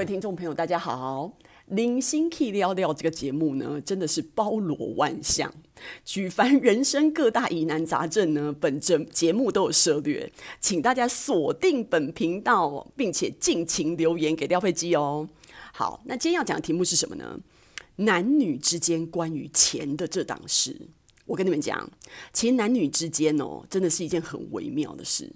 各位听众朋友，大家好！零星 K 聊聊这个节目呢，真的是包罗万象，举凡人生各大疑难杂症呢，本节节目都有涉略，请大家锁定本频道，并且尽情留言给廖佩基哦。好，那今天要讲的题目是什么呢？男女之间关于钱的这档事。我跟你们讲，其实男女之间哦，真的是一件很微妙的事。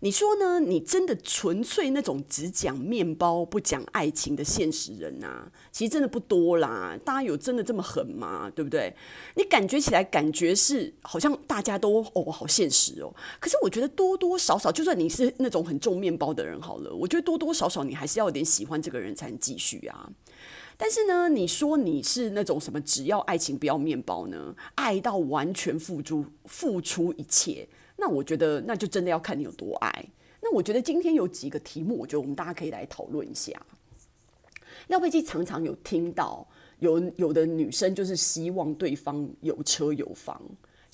你说呢？你真的纯粹那种只讲面包不讲爱情的现实人啊，其实真的不多啦。大家有真的这么狠吗？对不对？你感觉起来感觉是好像大家都哦，好现实哦。可是我觉得多多少少，就算你是那种很重面包的人好了，我觉得多多少少你还是要有点喜欢这个人才能继续啊。但是呢，你说你是那种什么只要爱情不要面包呢？爱到完全付出付出一切，那我觉得那就真的要看你有多爱。那我觉得今天有几个题目，我觉得我们大家可以来讨论一下。廖佩琪常常有听到有有的女生就是希望对方有车有房。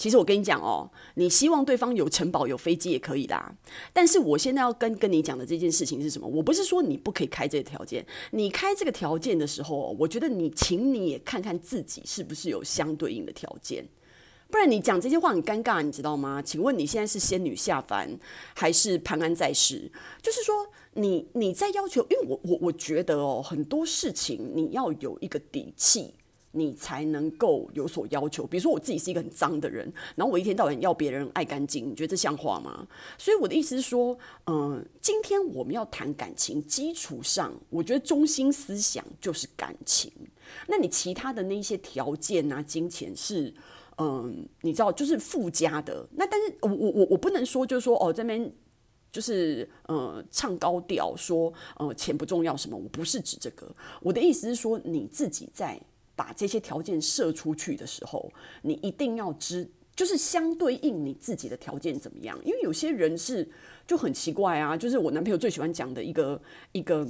其实我跟你讲哦，你希望对方有城堡有飞机也可以啦。但是我现在要跟跟你讲的这件事情是什么？我不是说你不可以开这个条件，你开这个条件的时候，我觉得你请你也看看自己是不是有相对应的条件，不然你讲这些话很尴尬，你知道吗？请问你现在是仙女下凡还是潘安在世？就是说你你在要求，因为我我我觉得哦，很多事情你要有一个底气。你才能够有所要求。比如说，我自己是一个很脏的人，然后我一天到晚要别人爱干净，你觉得这像话吗？所以我的意思是说，嗯、今天我们要谈感情，基础上，我觉得中心思想就是感情。那你其他的那些条件啊，金钱是，嗯、你知道，就是附加的。那但是我我我我不能说，就是说哦，这边就是呃唱高调说，呃钱不重要什么，我不是指这个。我的意思是说，你自己在。把这些条件设出去的时候，你一定要知，就是相对应你自己的条件怎么样？因为有些人是就很奇怪啊，就是我男朋友最喜欢讲的一个一个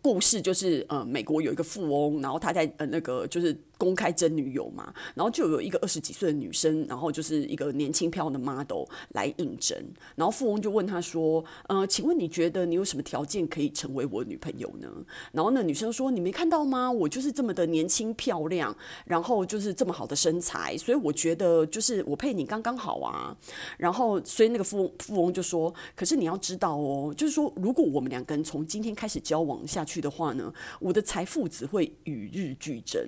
故事，就是呃，美国有一个富翁，然后他在呃那个就是。公开征女友嘛，然后就有一个二十几岁的女生，然后就是一个年轻漂亮的 model 来应征，然后富翁就问他说：“呃，请问你觉得你有什么条件可以成为我女朋友呢？”然后那女生说：“你没看到吗？我就是这么的年轻漂亮，然后就是这么好的身材，所以我觉得就是我配你刚刚好啊。”然后所以那个富翁富翁就说：“可是你要知道哦，就是说如果我们两个人从今天开始交往下去的话呢，我的财富只会与日俱增，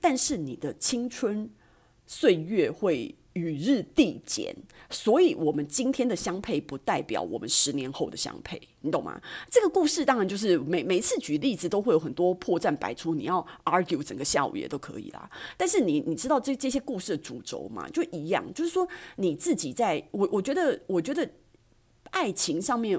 但是你的青春岁月会与日递减，所以我们今天的相配不代表我们十年后的相配，你懂吗？这个故事当然就是每每次举例子都会有很多破绽百出，你要 argue 整个下午也都可以啦。但是你你知道这这些故事的主轴嘛？就一样，就是说你自己在我我觉得我觉得爱情上面。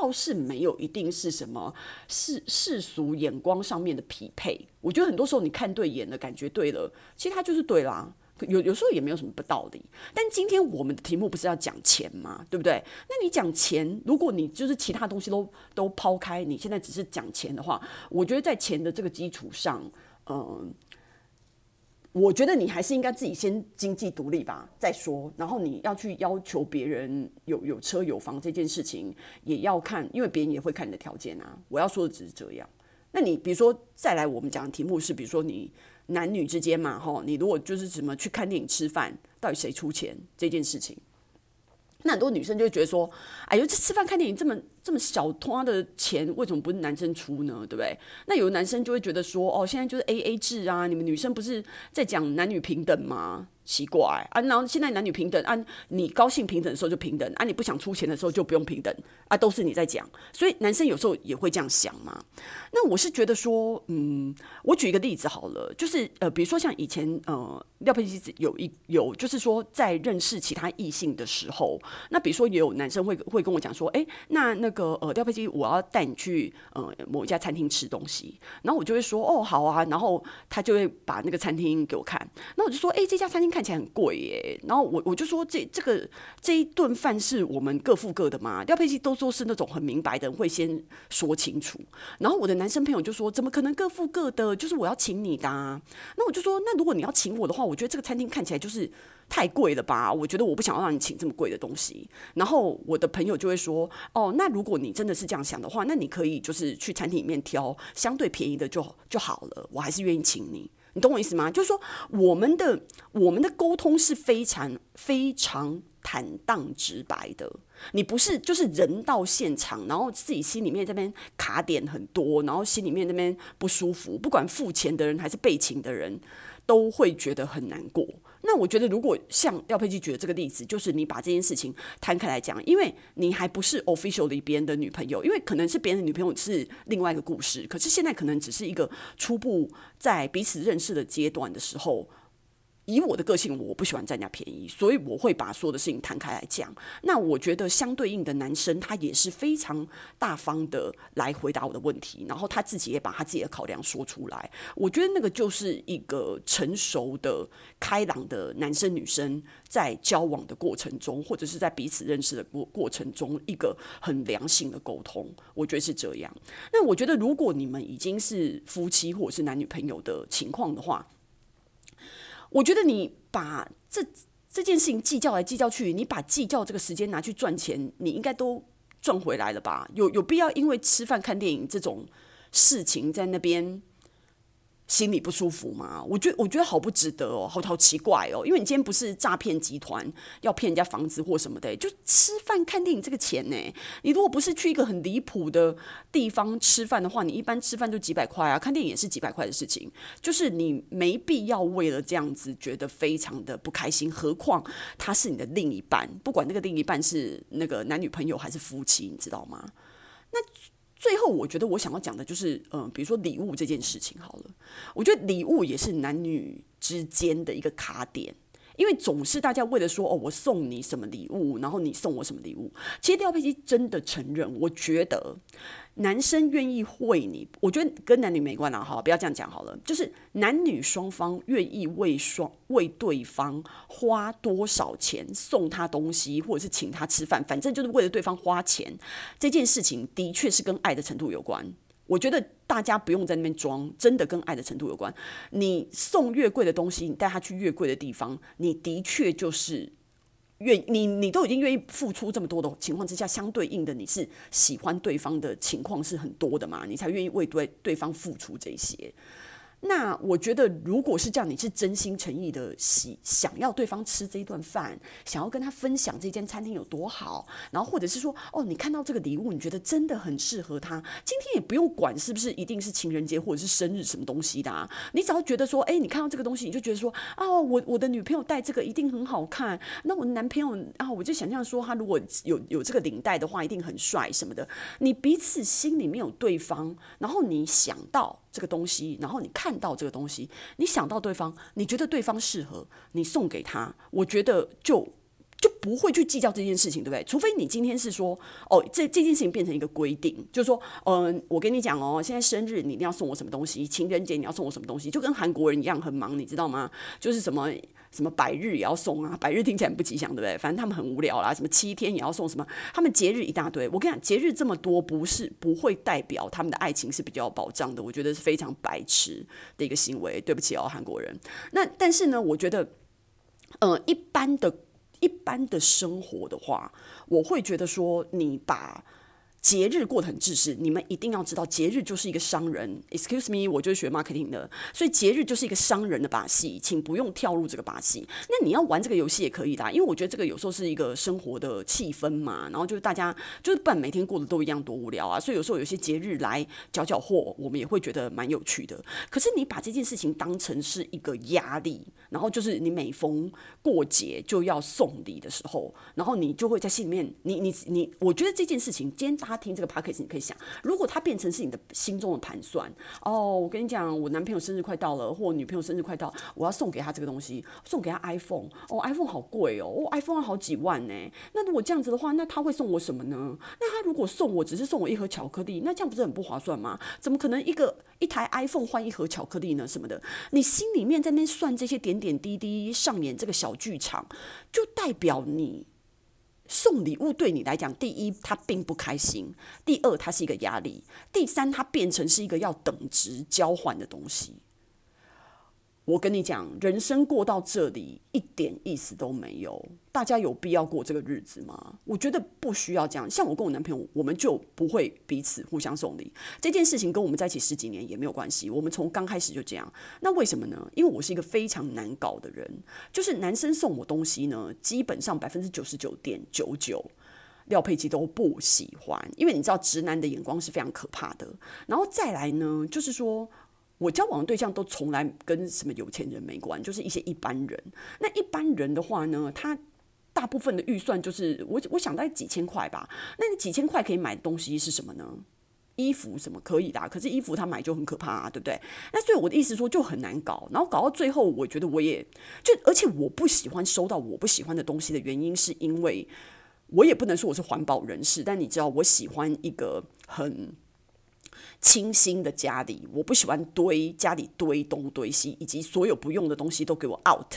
倒是没有一定是什么世世俗眼光上面的匹配，我觉得很多时候你看对眼了，感觉对了，其实他就是对啦。有有时候也没有什么不道理。但今天我们的题目不是要讲钱吗？对不对？那你讲钱，如果你就是其他东西都都抛开，你现在只是讲钱的话，我觉得在钱的这个基础上，嗯、我觉得你还是应该自己先经济独立吧，再说。然后你要去要求别人有有车有房这件事情，也要看，因为别人也会看你的条件啊。我要说的只是这样。那你比如说再来，我们讲的题目是，比如说你男女之间嘛，哈，你如果就是怎么去看电影、吃饭，到底谁出钱这件事情，那很多女生就会觉得说，哎呦，这吃饭看电影这么这么小他的钱，为什么不是男生出呢？对不对？那有的男生就会觉得说，哦，现在就是 AA 制啊，你们女生不是在讲男女平等吗？奇怪啊，然后现在男女平等，啊，你高兴平等的时候就平等，啊，你不想出钱的时候就不用平等，啊，都是你在讲，所以男生有时候也会这样想嘛。那我是觉得说，嗯，我举一个例子好了，就是呃，比如说像以前呃，廖佩基有一有，就是说在认识其他异性的时候，那比如说也有男生会会跟我讲说，哎，那那个呃，廖佩基，我要带你去呃某一家餐厅吃东西，然后我就会说，哦，好啊，然后他就会把那个餐厅给我看，那我就说，哎，这家餐厅。看起来很贵耶。然后我我就说，这这个这一顿饭是我们各付各的嘛？廖佩琪都说是那种很明白的人，会先说清楚。然后我的男生朋友就说，怎么可能各付各的？就是我要请你的。那我就说，那如果你要请我的话，我觉得这个餐厅看起来就是。太贵了吧？我觉得我不想要让你请这么贵的东西。然后我的朋友就会说：“哦，那如果你真的是这样想的话，那你可以就是去餐厅里面挑相对便宜的就就好了。我还是愿意请你，你懂我意思吗？就是说，我们的我们的沟通是非常非常坦荡直白的。你不是就是人到现场，然后自己心里面这边卡点很多，然后心里面那边不舒服，不管付钱的人还是被请的人，都会觉得很难过。”那我觉得，如果像廖佩琪举的这个例子，就是你把这件事情摊开来讲，因为你还不是 officially 别人的女朋友，因为可能是别人的女朋友是另外一个故事，可是现在可能只是一个初步在彼此认识的阶段的时候。以我的个性，我不喜欢占人家便宜，所以我会把所有的事情摊开来讲。那我觉得相对应的男生，他也是非常大方的来回答我的问题，然后他自己也把他自己的考量说出来。我觉得那个就是一个成熟的、开朗的男生女生在交往的过程中，或者是在彼此认识的过过程中，一个很良性的沟通。我觉得是这样。那我觉得，如果你们已经是夫妻或者是男女朋友的情况的话，我觉得你把这这件事情计较来计较去，你把计较这个时间拿去赚钱，你应该都赚回来了吧？有有必要因为吃饭看电影这种事情在那边？心里不舒服吗？我觉得我觉得好不值得哦，好好奇怪哦。因为你今天不是诈骗集团要骗人家房子或什么的，就吃饭看电影这个钱呢。你如果不是去一个很离谱的地方吃饭的话，你一般吃饭就几百块啊，看电影也是几百块的事情。就是你没必要为了这样子觉得非常的不开心。何况他是你的另一半，不管那个另一半是那个男女朋友还是夫妻，你知道吗？那。最后，我觉得我想要讲的就是，嗯，比如说礼物这件事情好了。我觉得礼物也是男女之间的一个卡点，因为总是大家为了说，哦，我送你什么礼物，然后你送我什么礼物。其实廖佩琪真的承认，我觉得。男生愿意为你，我觉得跟男女没关系哈，不要这样讲好了。就是男女双方愿意为双为对方花多少钱送他东西，或者是请他吃饭，反正就是为了对方花钱。这件事情的确是跟爱的程度有关。我觉得大家不用在那边装，真的跟爱的程度有关。你送越贵的东西，你带他去越贵的地方，你的确就是。愿你你都已经愿意付出这么多的情况之下，相对应的你是喜欢对方的情况是很多的嘛？你才愿意为对对方付出这些。那我觉得，如果是这样，你是真心诚意的喜想要对方吃这一顿饭，想要跟他分享这间餐厅有多好，然后或者是说，哦，你看到这个礼物，你觉得真的很适合他，今天也不用管是不是一定是情人节或者是生日什么东西的，你只要觉得说，哎，你看到这个东西，你就觉得说，哦，我我的女朋友戴这个一定很好看，那我男朋友啊，我就想象说，他如果有有这个领带的话，一定很帅什么的，你彼此心里面有对方，然后你想到。这个东西，然后你看到这个东西，你想到对方，你觉得对方适合，你送给他，我觉得就不会去计较这件事情，对不对？除非你今天是说，哦，这这件事情变成一个规定，就是说，嗯，我跟你讲哦，现在生日你一定要送我什么东西，情人节你要送我什么东西，就跟韩国人一样很忙，你知道吗？就是什么。什么百日也要送啊？百日听起来不吉祥，对不对？反正他们很无聊啦。什么七天也要送什么？他们节日一大堆。我跟你讲，节日这么多，不是不会代表他们的爱情是比较有保障的。我觉得是非常白痴的一个行为。对不起哦，韩国人。那但是呢，我觉得，呃，一般的、一般的生活的话，我会觉得说，你把。节日过得很自私，你们一定要知道，节日就是一个商人。Excuse me，我就是学 marketing 的，所以节日就是一个商人的把戏，请不用跳入这个把戏。那你要玩这个游戏也可以的，因为我觉得这个有时候是一个生活的气氛嘛，然后就是大家就是不然每天过得都一样多无聊啊，所以有时候有些节日来搅搅祸，我们也会觉得蛮有趣的。可是你把这件事情当成是一个压力，然后就是你每逢过节就要送礼的时候，然后你就会在心里面，你你你，我觉得这件事情今天大。他听这个 podcast，你可以想，如果他变成是你的心中的盘算，哦，我跟你讲，我男朋友生日快到了，或女朋友生日快到，我要送给他这个东西，送给他 iPhone，哦，iPhone 好贵哦，哦，iPhone 好几万呢。那如果这样子的话，那他会送我什么呢？那他如果送我只是送我一盒巧克力，那这样不是很不划算吗？怎么可能一个一台 iPhone 换一盒巧克力呢？什么的，你心里面在那算这些点点滴滴，上演这个小剧场，就代表你。送礼物对你来讲，第一，它并不开心；第二，它是一个压力；第三，它变成是一个要等值交换的东西。我跟你讲，人生过到这里一点意思都没有。大家有必要过这个日子吗？我觉得不需要这样。像我跟我男朋友，我们就不会彼此互相送礼。这件事情跟我们在一起十几年也没有关系。我们从刚开始就这样。那为什么呢？因为我是一个非常难搞的人，就是男生送我东西呢，基本上百分之九十九点九九，廖佩基都不喜欢。因为你知道，直男的眼光是非常可怕的。然后再来呢，就是说。我交往的对象都从来跟什么有钱人没关，就是一些一般人。那一般人的话呢，他大部分的预算就是我我想大概几千块吧。那你几千块可以买的东西是什么呢？衣服什么可以的，可是衣服他买就很可怕啊，对不对？那所以我的意思说就很难搞，然后搞到最后，我觉得我也就而且我不喜欢收到我不喜欢的东西的原因，是因为我也不能说我是环保人士，但你知道我喜欢一个很。清新的家里，我不喜欢堆家里堆东堆西，以及所有不用的东西都给我 out。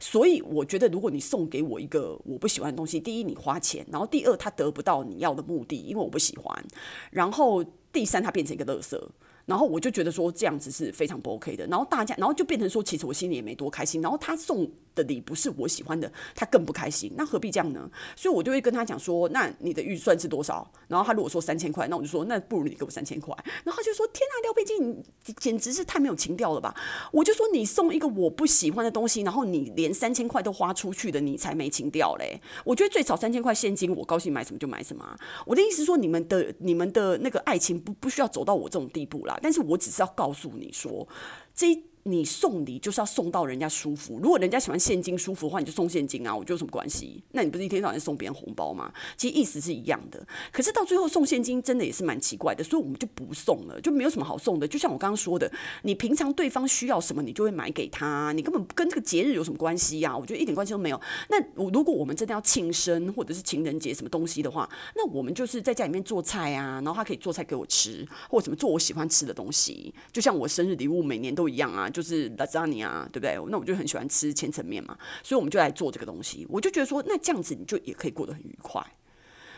所以我觉得，如果你送给我一个我不喜欢的东西，第一你花钱，然后第二他得不到你要的目的，因为我不喜欢，然后第三他变成一个垃圾。然后我就觉得说这样子是非常不 OK 的，然后大家，然后就变成说，其实我心里也没多开心。然后他送的礼不是我喜欢的，他更不开心。那何必这样呢？所以我就会跟他讲说，那你的预算是多少？然后他如果说三千块，那我就说，那不如你给我三千块。然后他就说，天啊，廖佩金，你简直是太没有情调了吧？我就说，你送一个我不喜欢的东西，然后你连三千块都花出去的，你才没情调嘞。我觉得最少三千块现金，我高兴买什么就买什么。我的意思说，你们的你们的那个爱情不不需要走到我这种地步啦。但是我只是要。告诉你说，这。你送礼就是要送到人家舒服。如果人家喜欢现金舒服的话，你就送现金啊，我觉得有什么关系？那你不是一天到晚送别人红包吗？其实意思是一样的。可是到最后送现金真的也是蛮奇怪的，所以我们就不送了，就没有什么好送的。就像我刚刚说的，你平常对方需要什么，你就会买给他，你根本跟这个节日有什么关系呀、我觉得一点关系都没有。那如果我们真的要庆生或者是情人节什么东西的话，那我们就是在家里面做菜啊，然后他可以做菜给我吃，或者什么做我喜欢吃的东西，就像我生日礼物每年都一样啊，就是拉扎尼。啊，对不对？那我就很喜欢吃千层面嘛，所以我们就来做这个东西。我就觉得说，那这样子你就也可以过得很愉快。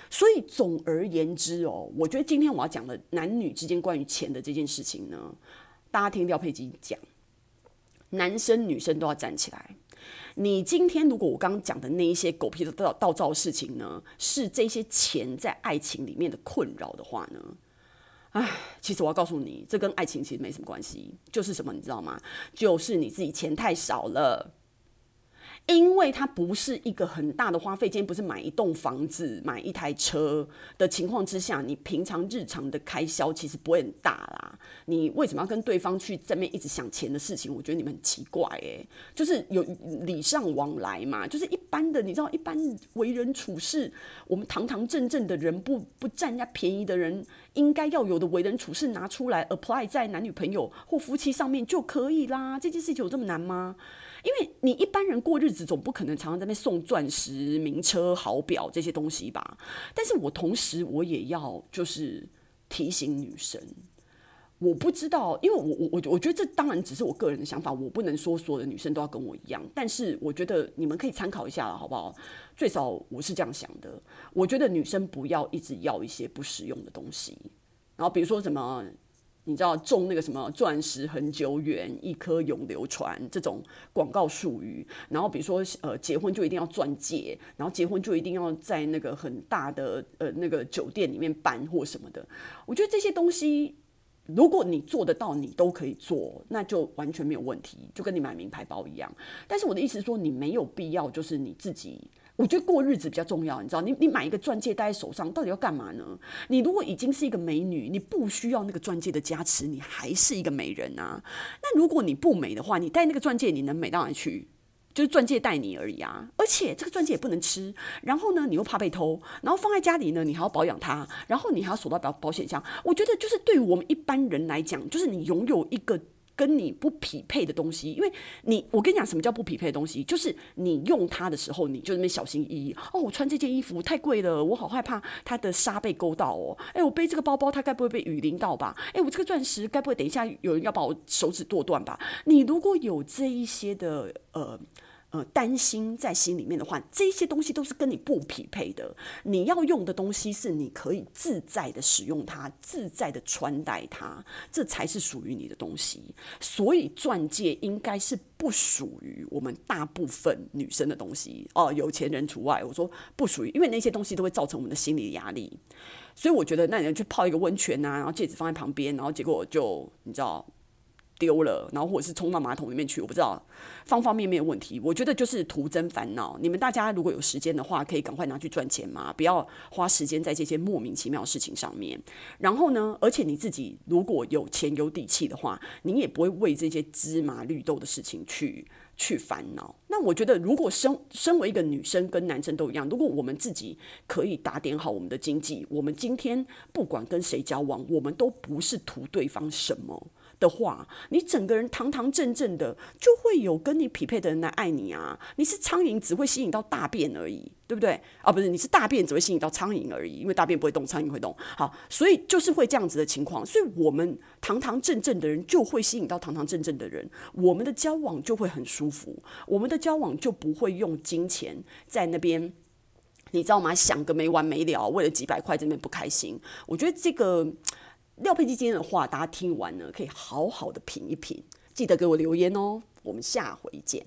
所以总而言之哦，我觉得今天我要讲的男女之间关于钱的这件事情呢，大家听廖佩基讲，男生女生都要站起来。你今天如果我刚刚讲的那一些狗屁的倒倒造事情呢，是这些钱在爱情里面的困扰的话呢？唉，其实我要告诉你，这跟爱情其实没什么关系，就是什么，你知道吗？就是你自己钱太少了。因为它不是一个很大的花费，今天不是买一栋房子、买一台车的情况之下，你平常日常的开销其实不会很大啦。你为什么要跟对方去这边一直想钱的事情？我觉得你们很奇怪诶，就是有礼尚往来嘛，就是一般的，你知道，一般为人处事，我们堂堂正正的人，不不占人家便宜的人，应该要有的为人处事拿出来 apply 在男女朋友或夫妻上面就可以啦。这件事情有这么难吗？因为你一般人过日子总不可能常常在那送钻石、名车、好表这些东西吧？但是我同时我也要就是提醒女生，我不知道，因为我我我我觉得这当然只是我个人的想法，我不能说所有的女生都要跟我一样。但是我觉得你们可以参考一下了，好不好？最少我是这样想的。我觉得女生不要一直要一些不实用的东西，然后比如说什么。你知道种那个什么钻石恒久远，一颗永流传这种广告术语，然后比如说呃结婚就一定要钻戒，然后结婚就一定要在那个很大的呃那个酒店里面办或什么的。我觉得这些东西，如果你做得到，你都可以做，那就完全没有问题，就跟你买名牌包一样。但是我的意思是说，你没有必要就是你自己。我觉得过日子比较重要，你知道，你你买一个钻戒戴在手上，到底要干嘛呢？你如果已经是一个美女，你不需要那个钻戒的加持，你还是一个美人啊。那如果你不美的话，你戴那个钻戒，你能美到哪去？就是钻戒带你而已啊。而且这个钻戒也不能吃，然后呢，你又怕被偷，然后放在家里呢，你还要保养它，然后你还要锁到保保险箱。我觉得就是对于我们一般人来讲，就是你拥有一个。跟你不匹配的东西，因为你，我跟你讲，什么叫不匹配的东西？就是你用它的时候，你就那么小心翼翼。哦，我穿这件衣服太贵了，我好害怕它的纱被勾到哦。诶，我背这个包包，它该不会被雨淋到吧？诶，我这个钻石该不会等一下有人要把我手指剁断吧？你如果有这一些的呃。呃，担心在心里面的话，这些东西都是跟你不匹配的。你要用的东西是你可以自在的使用它，自在的穿戴它，这才是属于你的东西。所以钻戒应该是不属于我们大部分女生的东西哦，有钱人除外。我说不属于，因为那些东西都会造成我们的心理压力。所以我觉得，那你要去泡一个温泉啊，然后戒指放在旁边，然后结果就你知道。丢了，然后或者是冲到马桶里面去，我不知道，方方面面的问题，我觉得就是徒增烦恼。你们大家如果有时间的话，可以赶快拿去赚钱嘛，不要花时间在这些莫名其妙的事情上面。然后呢，而且你自己如果有钱有底气的话，你也不会为这些芝麻绿豆的事情去去烦恼。那我觉得，如果身身为一个女生跟男生都一样，如果我们自己可以打点好我们的经济，我们今天不管跟谁交往，我们都不是图对方什么。的话，你整个人堂堂正正的，就会有跟你匹配的人来爱你啊！你是苍蝇，只会吸引到大便而已，对不对？啊，不是，你是大便，只会吸引到苍蝇而已，因为大便不会动，苍蝇会动。好，所以就是会这样子的情况。所以我们堂堂正正的人，就会吸引到堂堂正正的人，我们的交往就会很舒服，我们的交往就不会用金钱在那边，你知道吗？想个没完没了，为了几百块这边不开心。我觉得这个。廖佩基今天的话，大家听完呢，可以好好的品一品，记得给我留言哦。我们下回见。